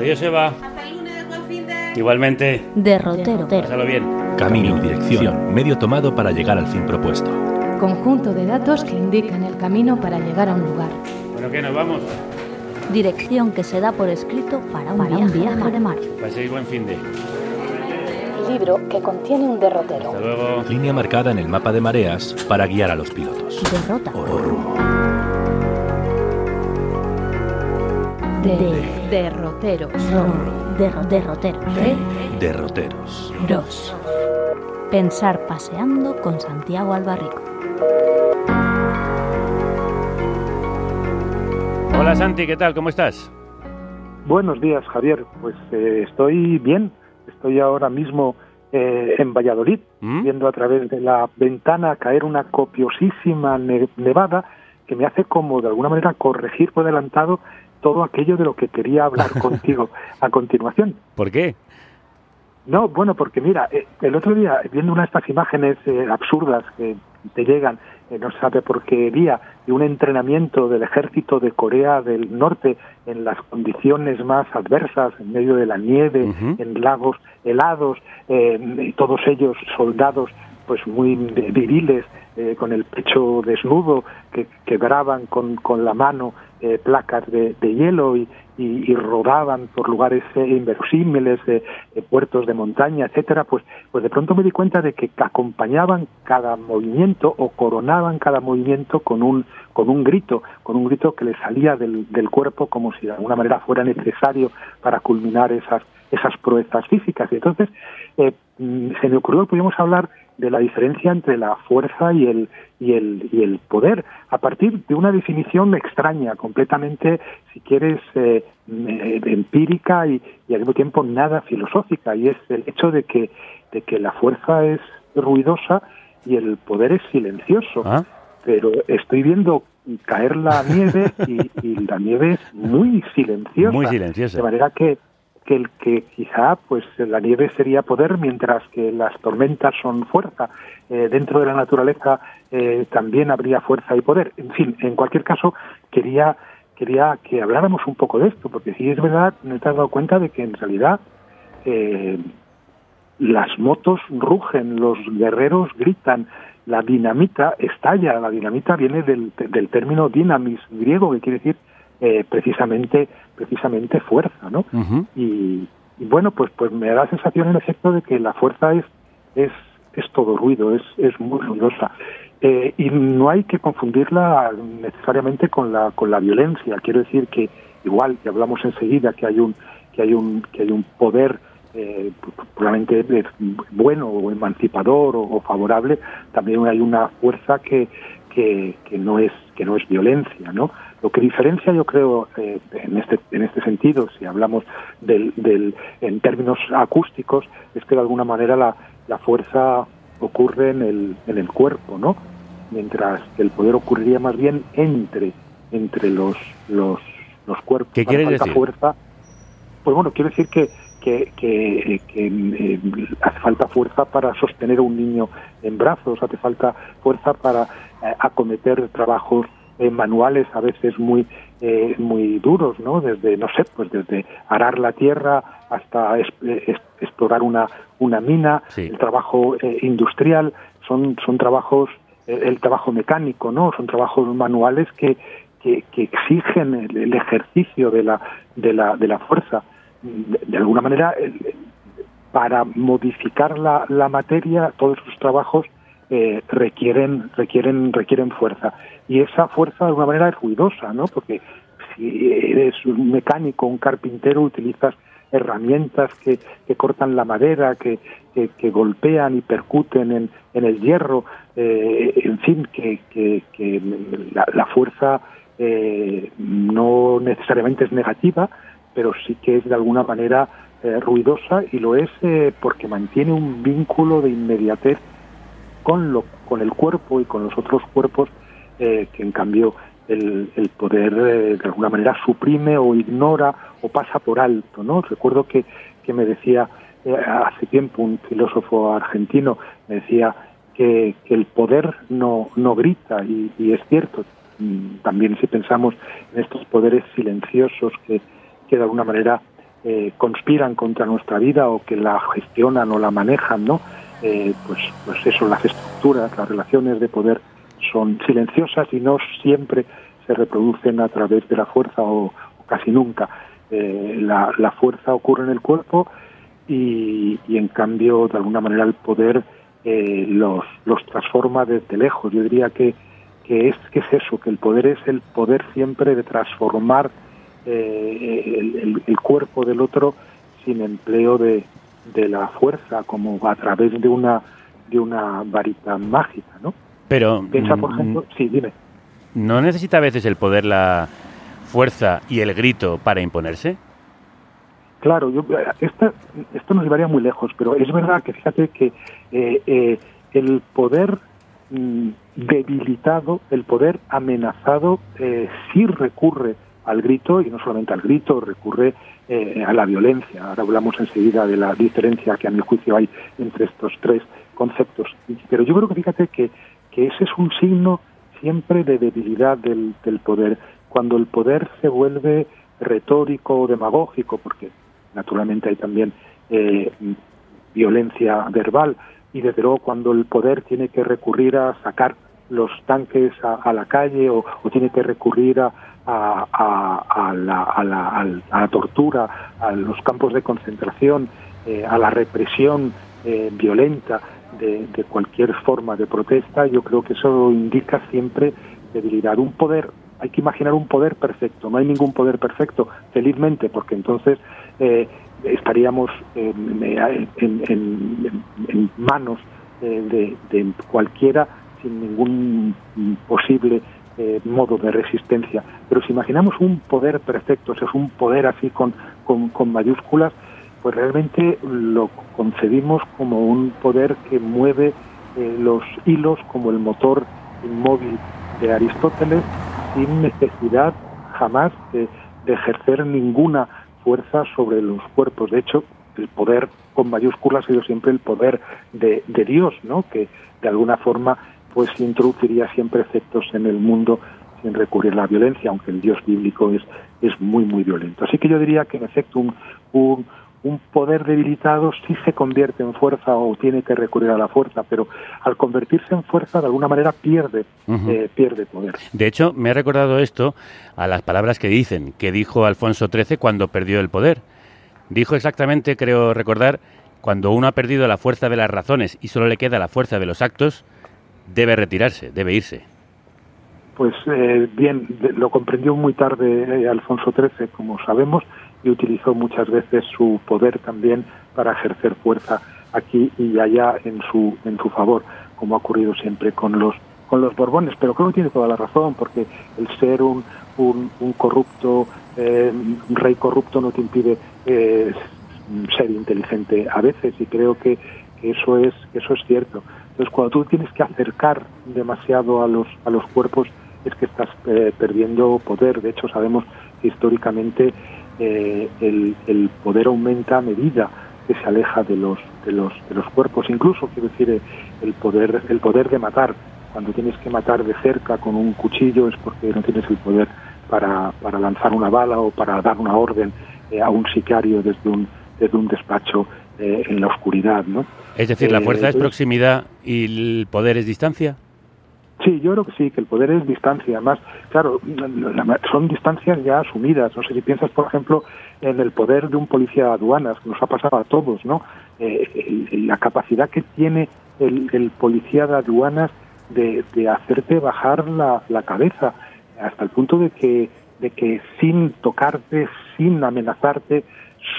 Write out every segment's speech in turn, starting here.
Adiós, Eva. Hasta el lunes, buen fin de... Igualmente. Derrotero. Pásalo bien. Camino, dirección, medio tomado para llegar al fin propuesto. Conjunto de datos que indican el camino para llegar a un lugar. Bueno, ¿qué? ¿Nos vamos? Dirección que se da por escrito para un viaje, de mar. Paséis buen fin de. Libro que contiene un derrotero. Hasta luego. Línea marcada en el mapa de mareas para guiar a los pilotos. Derrota. O rumbo. De derroteros. Derro- derrotero. Derroteros. Dos. Pensar paseando con Santiago Albarrico. Hola, Santi, ¿qué tal? ¿Cómo estás? Buenos días, Javier. Pues eh, estoy bien. Estoy ahora mismo eh, en Valladolid, ¿Mm? viendo a través de la ventana caer una copiosísima ne- nevada que me hace como de alguna manera corregir por adelantado todo aquello de lo que quería hablar contigo a continuación. ¿Por qué? No, bueno, porque mira, eh, el otro día, viendo una de estas imágenes eh, absurdas que te llegan, eh, no sabe por qué día, de un entrenamiento del ejército de Corea del Norte en las condiciones más adversas, en medio de la nieve, en lagos helados, eh, y todos ellos soldados pues muy viriles, eh, con el pecho desnudo, que quebraban con, con la mano eh, placas de, de hielo y, y, rodaban por lugares eh, inverosímiles, eh, eh, puertos de montaña, etcétera, pues, pues de pronto me di cuenta de que acompañaban cada movimiento o coronaban cada movimiento con un con un grito, con un grito que les salía del, del cuerpo como si de alguna manera fuera necesario para culminar esas esas proezas físicas. Y entonces eh, mm, se me ocurrió que podíamos hablar de la diferencia entre la fuerza y el, y el, y el poder, a partir de una definición extraña, completamente, si quieres, eh, eh, empírica y, y al mismo tiempo nada filosófica, y es el hecho de que, de que la fuerza es ruidosa y el poder es silencioso. ¿Ah? Pero estoy viendo caer la nieve y, y la nieve es muy silenciosa. Muy silenciosa. De manera que, que el que quizá pues la nieve sería poder mientras que las tormentas son fuerza. Eh, dentro de la naturaleza eh, también habría fuerza y poder. En fin, en cualquier caso quería quería que habláramos un poco de esto, porque sí es verdad, me he dado cuenta de que en realidad eh, las motos rugen, los guerreros gritan, la dinamita estalla, la dinamita viene del, del término dynamis griego, que quiere decir eh, precisamente precisamente fuerza, ¿no? Y, y bueno, pues pues me da la sensación en efecto de que la fuerza es es es todo ruido, es es muy ruidosa. Eh, y no hay que confundirla necesariamente con la con la violencia. Quiero decir que igual que hablamos enseguida que hay un que hay un que hay un poder eh, probablemente bueno o emancipador o, o favorable, también hay una fuerza que, que, que no es que no es violencia, ¿no? Lo que diferencia, yo creo, eh, en este en este sentido, si hablamos del, del en términos acústicos, es que de alguna manera la, la fuerza ocurre en el en el cuerpo, ¿no? Mientras que el poder ocurriría más bien entre entre los los los cuerpos. ¿Qué quieres decir? fuerza. Pues bueno, quiero decir que que, que, que, eh, hace falta fuerza para sostener a un niño en brazos, hace falta fuerza para eh, acometer trabajos eh, manuales a veces muy eh, muy duros, ¿no? Desde no sé, pues desde arar la tierra hasta es- es- explorar una una mina, Sí. el trabajo eh, industrial, son son trabajos eh, el trabajo mecánico, ¿no? Son trabajos manuales que que, que exigen el, el ejercicio de la de la de la fuerza de, alguna manera el- para modificar la, la materia todos esos trabajos eh, requieren requieren requieren fuerza. Y esa fuerza de alguna manera es ruidosa no porque si eres un mecánico un carpintero utilizas herramientas que, que cortan la madera, que, que, golpean y percuten en, en el hierro, eh, en fin, que, que la, la, fuerza eh, no necesariamente es negativa, pero sí que es de alguna manera eh, ruidosa y lo es eh, porque mantiene un vínculo de inmediatez con, lo, con el cuerpo y con los otros cuerpos que en cambio el, el poder de alguna manera suprime o ignora o pasa por alto. ¿no? Recuerdo que, que me decía hace tiempo un filósofo argentino, me decía que, que el poder no, no grita y, y es cierto, Mm, también si pensamos en estos poderes silenciosos que, que de alguna manera eh, conspiran contra nuestra vida o que la gestionan o la manejan, ¿no? Eh, pues, pues eso, las estructuras, las relaciones de poder son silenciosas y no siempre se reproducen a través de la fuerza o, casi nunca. Eh, la, la, fuerza ocurre en el cuerpo y, y, en cambio, de alguna manera, el poder los, los transforma desde lejos. Yo diría que que es, que es eso, que el poder es el poder siempre de transformar eh, el, cuerpo del otro sin empleo de, de, la fuerza, como a través de una, de una varita mágica, ¿no? Pero... Piensa, por mm, ejemplo... Sí, dime. ¿No necesita a veces el poder la fuerza y el grito para imponerse? Claro, yo, esta, esto nos llevaría muy lejos, pero es verdad que fíjate que eh, eh, el poder Mm, debilitado, el poder amenazado, eh, sí recurre al grito, y no solamente al grito, recurre eh, a la violencia. Ahora hablamos enseguida de la diferencia que a mi juicio hay entre estos tres conceptos. Pero yo creo que fíjate que, que ese es un signo siempre de debilidad del, del poder. Cuando el poder se vuelve retórico o demagógico, porque naturalmente hay también eh, violencia verbal, y desde luego cuando el poder tiene que recurrir a sacar los tanques a, la calle o, tiene que recurrir a, a, la, a, tortura, a los campos de concentración, eh, a la represión eh, violenta de, de, cualquier forma de protesta, yo creo que eso indica siempre debilidad. Un poder, hay que imaginar un poder perfecto, no hay ningún poder perfecto, felizmente, porque entonces eh, estaríamos en, en, manos eh, de, cualquiera sin ningún posible eh, modo de resistencia. Pero si imaginamos un poder perfecto, es un poder así con, con, mayúsculas, pues realmente lo concebimos como un poder que mueve eh, los hilos como el motor inmóvil de Aristóteles sin necesidad jamás de ejercer ninguna fuerza sobre los cuerpos. De hecho, el poder con mayúsculas ha sido siempre el poder de, de Dios, ¿no? Que de alguna forma pues introduciría siempre efectos en el mundo sin recurrir a la violencia, aunque el Dios bíblico es, es muy, muy violento. Así que yo diría que en efecto un, un, un poder debilitado sí se convierte en fuerza o tiene que recurrir a la fuerza, pero al convertirse en fuerza de alguna manera pierde, eh, pierde poder. De hecho, me ha recordado esto a las palabras que dicen, que dijo Alfonso XIII cuando perdió el poder. Dijo exactamente, creo recordar, cuando uno ha perdido la fuerza de las razones y solo le queda la fuerza de los actos, debe retirarse, debe irse. Pues eh, bien, lo comprendió muy tarde eh, Alfonso XIII, como sabemos, y utilizó muchas veces su poder también para ejercer fuerza aquí y allá en su en su favor, como ha ocurrido siempre con los con los Borbones. Pero creo que tiene toda la razón, porque el ser un, un, corrupto, eh, un rey corrupto no te impide eh, ser inteligente a veces, y creo que, eso es eso es cierto. Entonces, cuando tú tienes que acercar demasiado a los a los cuerpos, es que estás eh, perdiendo poder. De hecho, sabemos que históricamente eh, el, poder aumenta a medida que se aleja de los de los de los cuerpos incluso quiero decir eh, el poder el poder de matar cuando tienes que matar de cerca con un cuchillo es porque no tienes el poder para, para lanzar una bala o para dar una orden a un sicario desde un desde un despacho en la oscuridad no es decir la fuerza es proximidad y el poder es distancia Sí, yo creo que sí, que el poder es distancia. Además, claro, son distancias ya asumidas. No sé si piensas, por ejemplo, en el poder de un policía de aduanas, que nos ha pasado a todos, ¿no? Eh, la capacidad que tiene el, policía de aduanas de, hacerte bajar la, cabeza, hasta el punto de que, de que sin tocarte, sin amenazarte,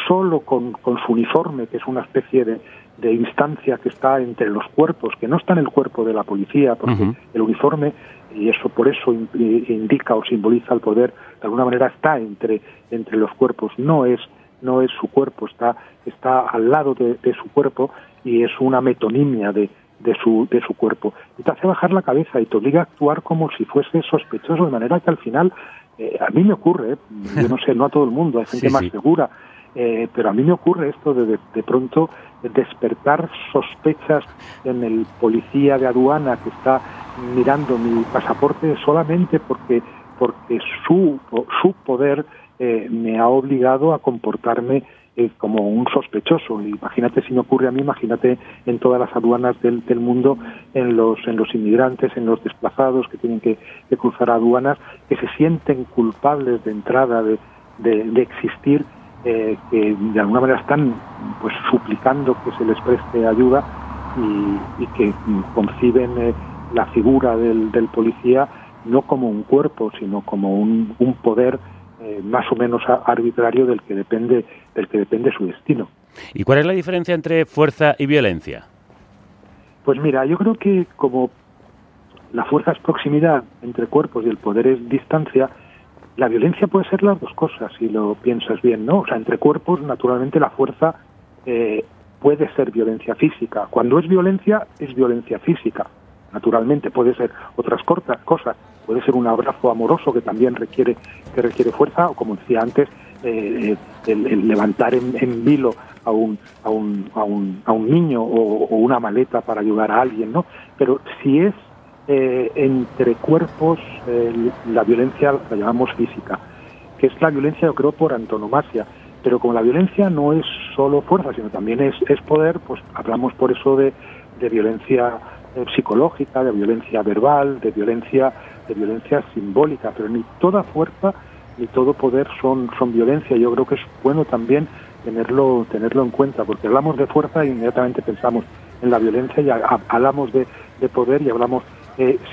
solo con, con su uniforme, que es una especie de, de instancia que está entre los cuerpos, que no está en el cuerpo de la policía, porque el uniforme, y eso por eso in- indica o simboliza el poder, de alguna manera está entre, entre los cuerpos, no es, no es su cuerpo, está, está al lado de, de su cuerpo y es una metonimia de, de su, de su cuerpo. Y te hace bajar la cabeza y te obliga a actuar como si fuese sospechoso, de manera que al final, eh, a mí me ocurre, ¿eh? yo no sé, no a todo el mundo, hay gente Sí, más sí. segura, eh, pero a mí me ocurre esto de, de, pronto despertar sospechas en el policía de aduana que está mirando mi pasaporte solamente porque porque su su poder eh, me ha obligado a comportarme eh, como un sospechoso. Imagínate si me ocurre a mí, imagínate en todas las aduanas del, del mundo, en los en los inmigrantes, en los desplazados que tienen que, cruzar aduanas, que se sienten culpables de entrada de, de existir eh, que de alguna manera están pues suplicando que se les preste ayuda y, y que mm, conciben eh, la figura del, del policía no como un cuerpo sino como un, un poder eh, más o menos arbitrario del que depende del que depende su destino ¿Y cuál es la diferencia entre fuerza y violencia? Pues mira, yo creo que como la fuerza es proximidad entre cuerpos y el poder es distancia, la violencia puede ser las dos cosas, si lo piensas bien, ¿no? O sea, entre cuerpos, naturalmente, la fuerza eh, puede ser violencia física. Cuando es violencia, es violencia física. Naturalmente, puede ser otras cortas cosas. Puede ser un abrazo amoroso que también requiere, que requiere fuerza, o como decía antes, eh, el, el levantar en, en vilo a un, a un, a un, a un niño o, o una maleta para ayudar a alguien, ¿no? Pero si es eh, entre cuerpos, la violencia la llamamos física, que es la violencia, yo creo, por antonomasia. Pero como la violencia no es solo fuerza, sino también es, es poder, pues hablamos por eso de, de violencia eh, psicológica, de violencia verbal, de violencia, de violencia simbólica. Pero ni toda fuerza ni todo poder son, son violencia. Yo creo que es bueno también tenerlo, tenerlo en cuenta, porque hablamos de fuerza e inmediatamente pensamos en la violencia y ha- ha- hablamos de, de poder y hablamos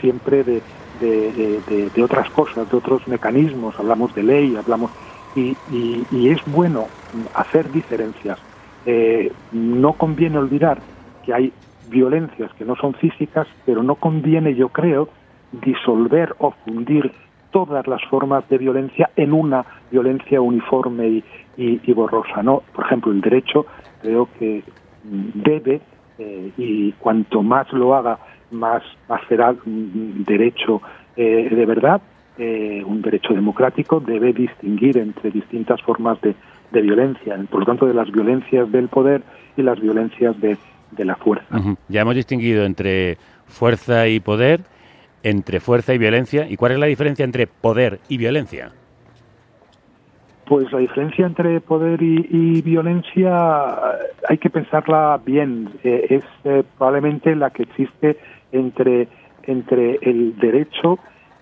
siempre de, de, otras cosas, de otros mecanismos, hablamos de ley, hablamos y, y- es bueno hacer diferencias. Eh, no conviene olvidar que hay violencias que no son físicas, pero no conviene, yo creo, disolver o fundir todas las formas de violencia en una violencia uniforme y, y- borrosa. ¿no? Por ejemplo, el derecho creo que debe, eh, y cuanto más lo haga, más, más será un derecho eh, de verdad, eh, un derecho democrático, debe distinguir entre distintas formas de, de violencia, por lo tanto, de las violencias del poder y las violencias de, de la fuerza. Ya hemos distinguido entre fuerza y poder, entre fuerza y violencia. ¿Y cuál es la diferencia entre poder y violencia? Pues la diferencia entre poder y, y violencia eh, hay que pensarla bien. Eh, es eh, probablemente la que existe entre, entre el derecho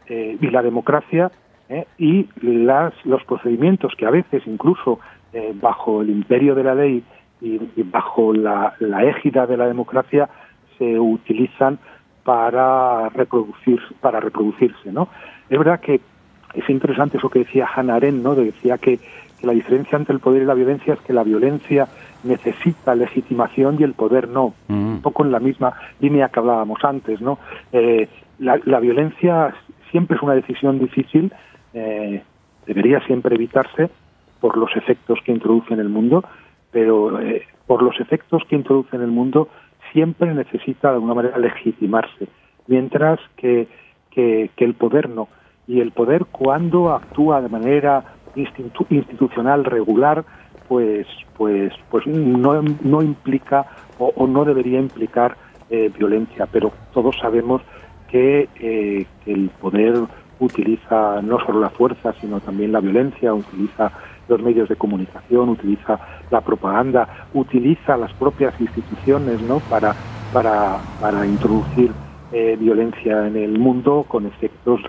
eh, y la democracia eh, y las, los procedimientos que a veces incluso eh, bajo el imperio de la ley y, bajo la, la égida de la democracia se utilizan para reproducir para reproducirse no es verdad que es interesante eso que decía Hannah Arendt. Decía que, que la diferencia entre el poder y la violencia es que la violencia necesita legitimación y el poder no. Mm. Un poco en la misma línea que hablábamos antes, ¿no? Eh, la, la violencia siempre es una decisión difícil, eh, debería siempre evitarse por los efectos que introduce en el mundo, pero eh, por los efectos que introduce en el mundo siempre necesita de alguna manera legitimarse, mientras que, que, que el poder no. Y el poder cuando actúa de manera institu- institucional regular, pues, pues, pues no, no implica o, no debería implicar eh, violencia. Pero todos sabemos que, eh, que el poder utiliza no solo la fuerza, sino también la violencia, utiliza los medios de comunicación, utiliza la propaganda, utiliza las propias instituciones ¿no? para, para, para introducir eh, violencia en el mundo con efectos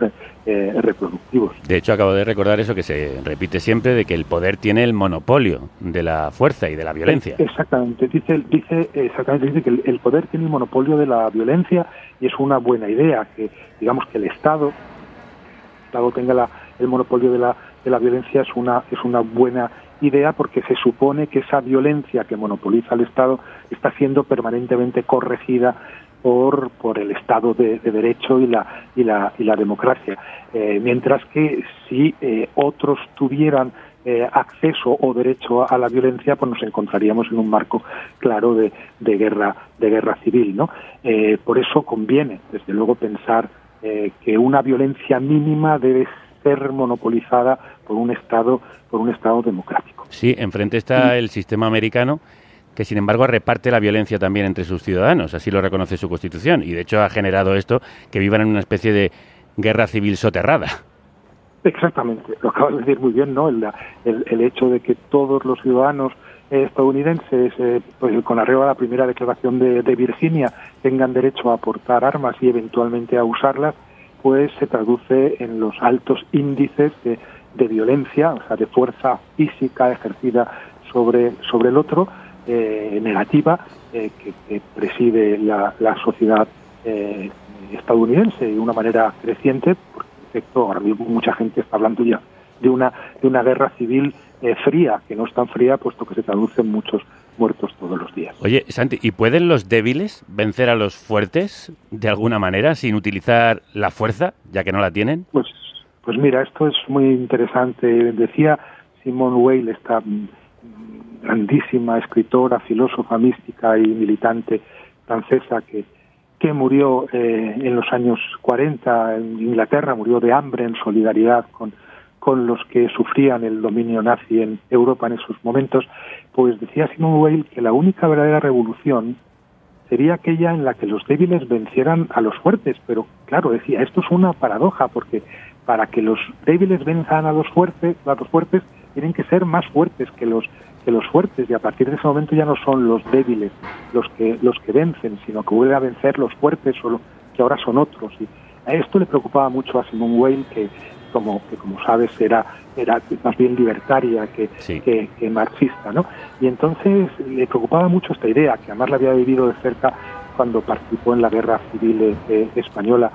eh, reproductivos. De hecho, acabo de recordar eso que se repite siempre, de que el poder tiene el monopolio de la fuerza y de la violencia. Exactamente, dice, dice, exactamente, dice que el, el poder tiene el monopolio de la violencia y es una buena idea que, digamos, que el Estado, el Estado tenga la, el monopolio de la, de la violencia es una, es una buena idea porque se supone que esa violencia que monopoliza el Estado está siendo permanentemente corregida por, por el Estado de, Derecho y la, y la, y la democracia. Eh, mientras que si eh, otros tuvieran eh, acceso o derecho a la violencia, pues nos encontraríamos en un marco claro de, de guerra de guerra civil, ¿no? por eso conviene, desde luego, pensar que una violencia mínima debe ser monopolizada por un Estado por un Estado democrático. Sí, enfrente está el sistema americano que sin embargo reparte la violencia también entre sus ciudadanos, así lo reconoce su constitución, y de hecho ha generado esto, que vivan en una especie de guerra civil soterrada. Exactamente, lo acabas de decir muy bien, ¿no? El, hecho de que todos los ciudadanos estadounidenses, eh, pues, con arreglo a la primera declaración de, Virginia, tengan derecho a aportar armas y eventualmente a usarlas, pues se traduce en los altos índices de, de violencia, o sea, de fuerza física ejercida sobre, sobre el otro, eh, negativa eh, que, preside la, sociedad eh, estadounidense de una manera creciente. Por efecto, ahora mismo mucha gente está hablando ya de una, de una guerra civil fría, que no es tan fría puesto que se traducen muchos muertos todos los días. Oye, Santi, ¿y pueden los débiles vencer a los fuertes de alguna manera sin utilizar la fuerza, ya que no la tienen? Pues, pues mira, esto es muy interesante. Decía Simone Weil, esta grandísima escritora, filósofa mística y militante francesa que, que murió eh, en los años 40 en Inglaterra, murió de hambre en solidaridad con, con los que sufrían el dominio nazi en Europa en esos momentos, pues decía Simone Weil que la única verdadera revolución sería aquella en la que los débiles vencieran a los fuertes, pero claro, decía, esto es una paradoja porque para que los débiles venzan a los fuertes, a los fuertes tienen que ser más fuertes que los los fuertes y a partir de ese momento ya no son los débiles los que los que vencen, sino que vuelven a vencer los fuertes o que ahora son otros. Y a esto le preocupaba mucho a Simone Weil que como que como sabes era era más bien libertaria que, que, marxista, ¿no? Y entonces le preocupaba mucho esta idea que además la había vivido de cerca cuando participó en la guerra civil eh, española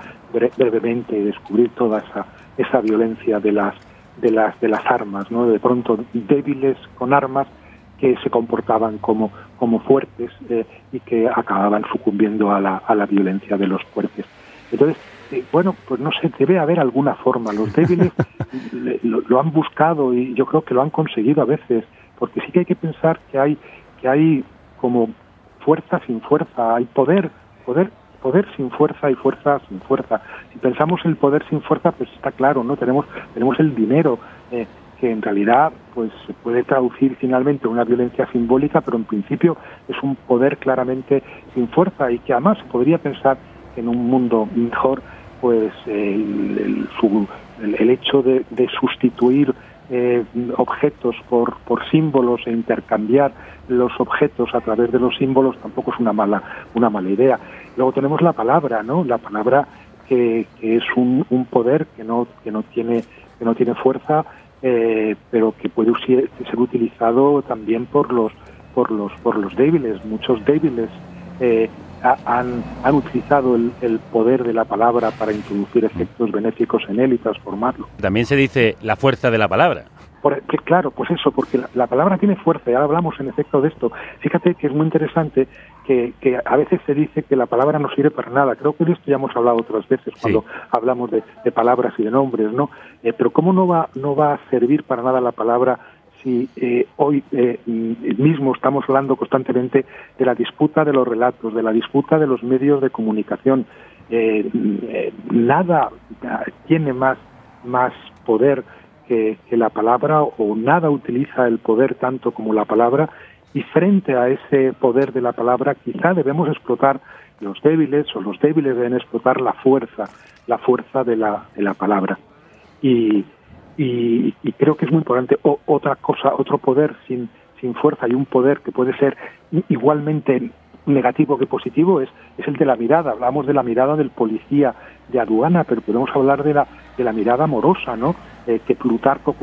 brevemente y descubrir toda esa esa violencia de las de las de las armas, ¿no? De pronto débiles con armas que se comportaban como, como fuertes eh, y que acababan sucumbiendo a la, a la violencia de los fuertes. Entonces, eh, bueno, pues no sé, debe haber alguna forma. Los débiles lo, han buscado y yo creo que lo han conseguido a veces, porque sí que hay que pensar que hay, que hay como fuerza sin fuerza, hay poder, poder poder sin fuerza y fuerza sin fuerza. Si pensamos el poder sin fuerza, pues está claro, ¿no? Tenemos, tenemos el dinero, eh, que en realidad pues se puede traducir finalmente en una violencia simbólica, pero en principio es un poder claramente sin fuerza y que además podría pensar que en un mundo mejor pues el, el, hecho de, sustituir eh, objetos por, por símbolos e intercambiar los objetos a través de los símbolos tampoco es una mala una mala idea. Luego tenemos la palabra, ¿no? La palabra que, que es un, un poder que no que no tiene que no tiene fuerza eh, pero que puede ser utilizado también por los por los por los débiles. Muchos débiles eh, han, han utilizado el, poder de la palabra para introducir efectos benéficos en él y transformarlo. También se dice la fuerza de la palabra. Claro, pues eso, porque la, palabra tiene fuerza, ya hablamos en efecto de esto. Fíjate que es muy interesante que, a veces se dice que la palabra no sirve para nada. Creo que de esto ya hemos hablado otras veces cuando hablamos de, palabras y de nombres, ¿no? Eh, pero ¿cómo no va, no va a servir para nada la palabra si eh, hoy eh, mismo estamos hablando constantemente de la disputa de los relatos, de la disputa de los medios de comunicación? nada tiene más, más poder que, la palabra o nada utiliza el poder tanto como la palabra y frente a ese poder de la palabra quizá debemos explotar los débiles o los débiles deben explotar la fuerza, la fuerza de la, de la palabra. Y, y, creo que es muy importante. otra cosa, otro poder sin, sin fuerza y un poder que puede ser igualmente negativo que positivo es, es el de la mirada. Hablamos de la mirada del policía de aduana, pero podemos hablar de la, de la mirada amorosa, ¿no? Eh, que Plutarco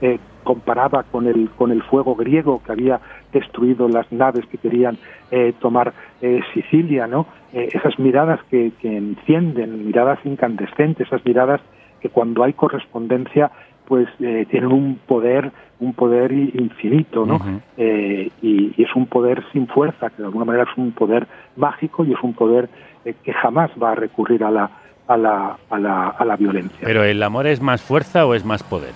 eh, comparaba con el, con el fuego griego que había destruido las naves que querían eh, tomar eh, Sicilia, ¿no? Eh, esas miradas que encienden, miradas incandescentes, esas miradas que cuando hay correspondencia pues eh, tienen un poder un poder infinito, ¿no? Eh, y, y es un poder sin fuerza, que de alguna manera es un poder mágico y es un poder eh, que jamás va a recurrir a la, a la, a la, a la violencia. Pero ¿el amor es más fuerza o es más poder?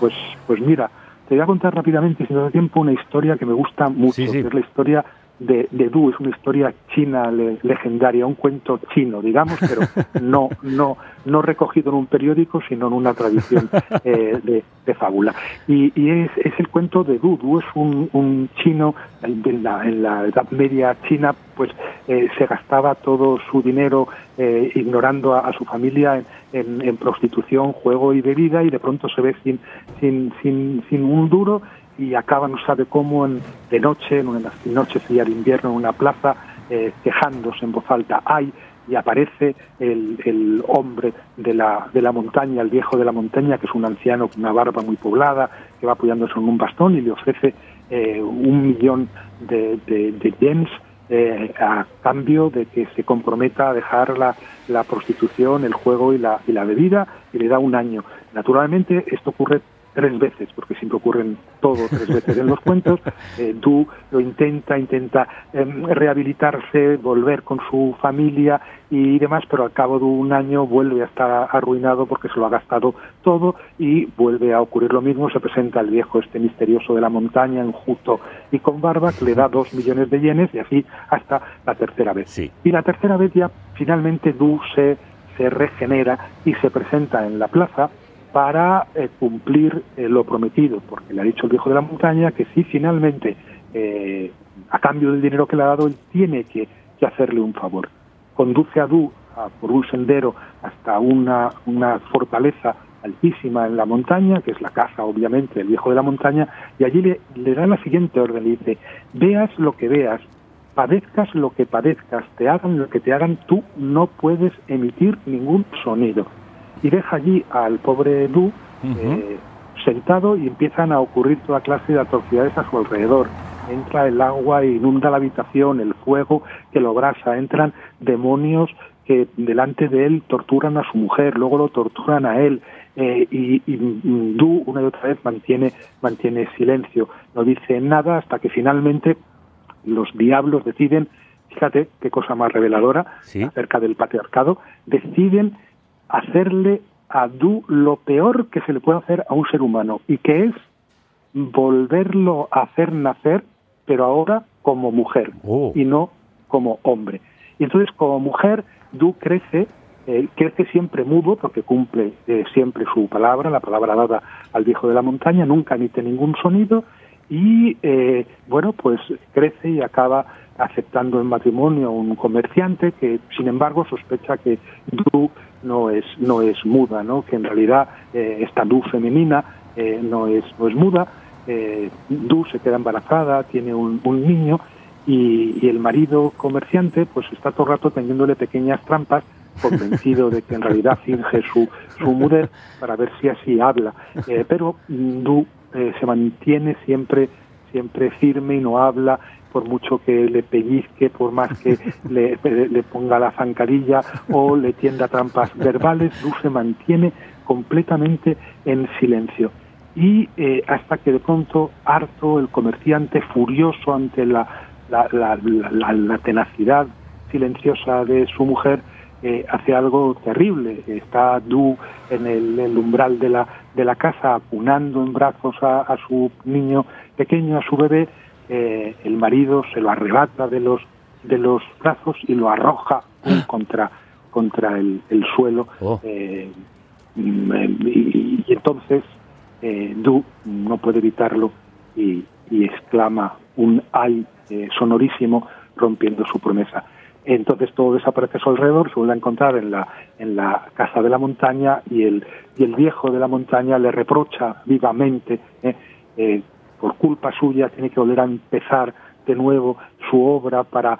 Pues, pues mira, te voy a contar rápidamente, si no da tiempo, una historia que me gusta mucho, Sí, sí. que es la historia de, de Du, es una historia china le- legendaria, un cuento chino, digamos, pero no, no, no recogido en un periódico, sino en una tradición eh, de, de fábula. Y, y es, es el cuento de Du. Du es un, un chino en la, en la Edad Media china, pues eh, se gastaba todo su dinero eh, ignorando a, a su familia en, en- en prostitución, juego y bebida, y de pronto se ve sin, sin, sin, sin un duro y acaba no sabe cómo en, de noche, en una noche fría de invierno, en una plaza, eh, quejándose en voz alta, ¡ay! y aparece el, el hombre de la, de la montaña, el viejo de la montaña, que es un anciano con una barba muy poblada, que va apoyándose en un bastón y le ofrece eh, un millón de, de, de yens eh, a cambio de que se comprometa a dejar la, la prostitución, el juego y la, y la bebida y le da un año. Naturalmente esto ocurre tres veces, porque siempre ocurren todo tres veces en los cuentos. Eh, Du lo intenta, intenta em, rehabilitarse, volver con su familia y demás, pero al cabo de un año vuelve a estar arruinado porque se lo ha gastado todo y vuelve a ocurrir lo mismo. Se presenta el viejo este misterioso de la montaña, enjuto y con barba, que le da dos millones de yenes y así hasta la tercera vez. Sí. Y la tercera vez ya finalmente Du se, se regenera y se presenta en la plaza para eh, cumplir eh, lo prometido, porque le ha dicho el viejo de la montaña que si finalmente, eh, a cambio del dinero que le ha dado, él tiene que, hacerle un favor. Conduce a Du a- por un sendero hasta una, fortaleza altísima en la montaña, que es la casa, obviamente, del viejo de la montaña, y allí le, le da la siguiente orden, le dice, veas lo que veas, padezcas lo que padezcas, te hagan lo que te hagan, tú no puedes emitir ningún sonido. Y deja allí al pobre Du eh, sentado y empiezan a ocurrir toda clase de atrocidades a su alrededor. Entra el agua, inunda la habitación, el fuego que lo abrasa, entran demonios que delante de él torturan a su mujer, luego lo torturan a él, eh, y, y, Du una y otra vez mantiene, mantiene silencio, no dice nada hasta que finalmente los diablos deciden, fíjate qué cosa más reveladora Sí. acerca del patriarcado, deciden hacerle a Du lo peor que se le puede hacer a un ser humano y que es volverlo a hacer nacer, pero ahora como mujer Oh. y no como hombre. Y entonces como mujer Du crece, eh, crece siempre mudo porque cumple eh, siempre su palabra, la palabra dada al viejo de la montaña, nunca emite ningún sonido y eh, bueno pues crece y acaba aceptando en matrimonio a un comerciante que sin embargo sospecha que Du no es no es muda no que en realidad eh, esta Du femenina eh, no es no es muda. Eh, Du se queda embarazada tiene un, un niño y, y el marido comerciante pues está todo el rato tendiéndole pequeñas trampas convencido de que en realidad finge su, su mudez para ver si así habla. Eh, pero Du eh, se mantiene siempre, siempre firme y no habla, por mucho que le pellizque, por más que le, le- ponga la zancadilla o le tienda trampas verbales, Du se mantiene completamente en silencio. Y eh, hasta que de pronto, harto, el comerciante, furioso ante la, la, la- la- la tenacidad silenciosa de su mujer, eh, hace algo terrible. Está Du en el, el umbral de la, de la casa, apunando en brazos a, a su niño pequeño, a su bebé. Eh, el marido se lo arrebata de los, de los brazos y lo arroja pum, contra, contra el, el suelo. Oh. Eh, mm, eh, y, y entonces eh, Du no puede evitarlo y, y exclama un ay eh, sonorísimo rompiendo su promesa. Entonces todo desaparece a su alrededor, se vuelve a encontrar en la, en la casa de la montaña y el, y el viejo de la montaña le reprocha vivamente, eh, eh, por culpa suya tiene que volver a empezar de nuevo su obra para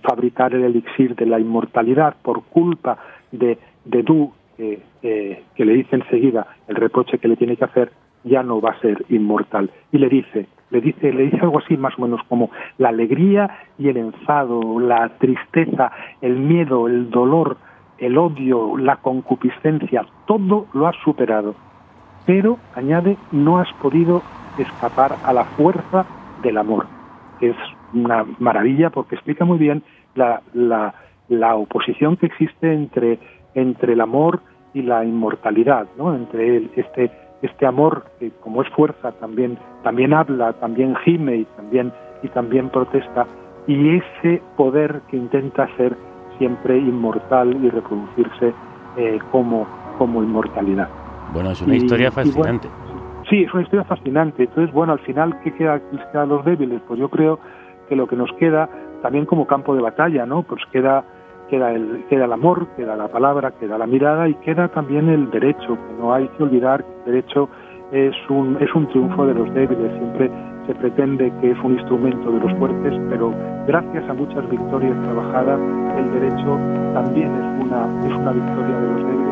fabricar el elixir de la inmortalidad, por culpa de, de Du, eh, que le dice enseguida el reproche que le tiene que hacer, ya no va a ser inmortal. Y le dice, le dice, le dice algo así más o menos como la alegría y el enfado, la tristeza, el miedo, el dolor, el odio, la concupiscencia, todo lo ha superado. pero, añade, no has podido escapar a la fuerza del amor. Es una maravilla porque explica muy bien la, la, la oposición que existe entre, entre el amor y la inmortalidad, ¿no? Entre el, este, este amor que como es fuerza también, también habla, también gime y también, y también protesta, y ese poder que intenta ser siempre inmortal y reproducirse eh, como, como inmortalidad. Bueno, es una historia fascinante. Sí, es una historia fascinante. Entonces, bueno, al final, ¿qué queda, qué a los débiles? Pues yo creo que lo que nos queda también como campo de batalla, ¿no? Pues queda queda el, queda el amor, queda la palabra, queda la mirada y queda también el derecho, que no hay que olvidar que el derecho es un, es un triunfo de los débiles, siempre se pretende que es un instrumento de los fuertes, pero gracias a muchas victorias trabajadas, el derecho también es una, es una victoria de los débiles.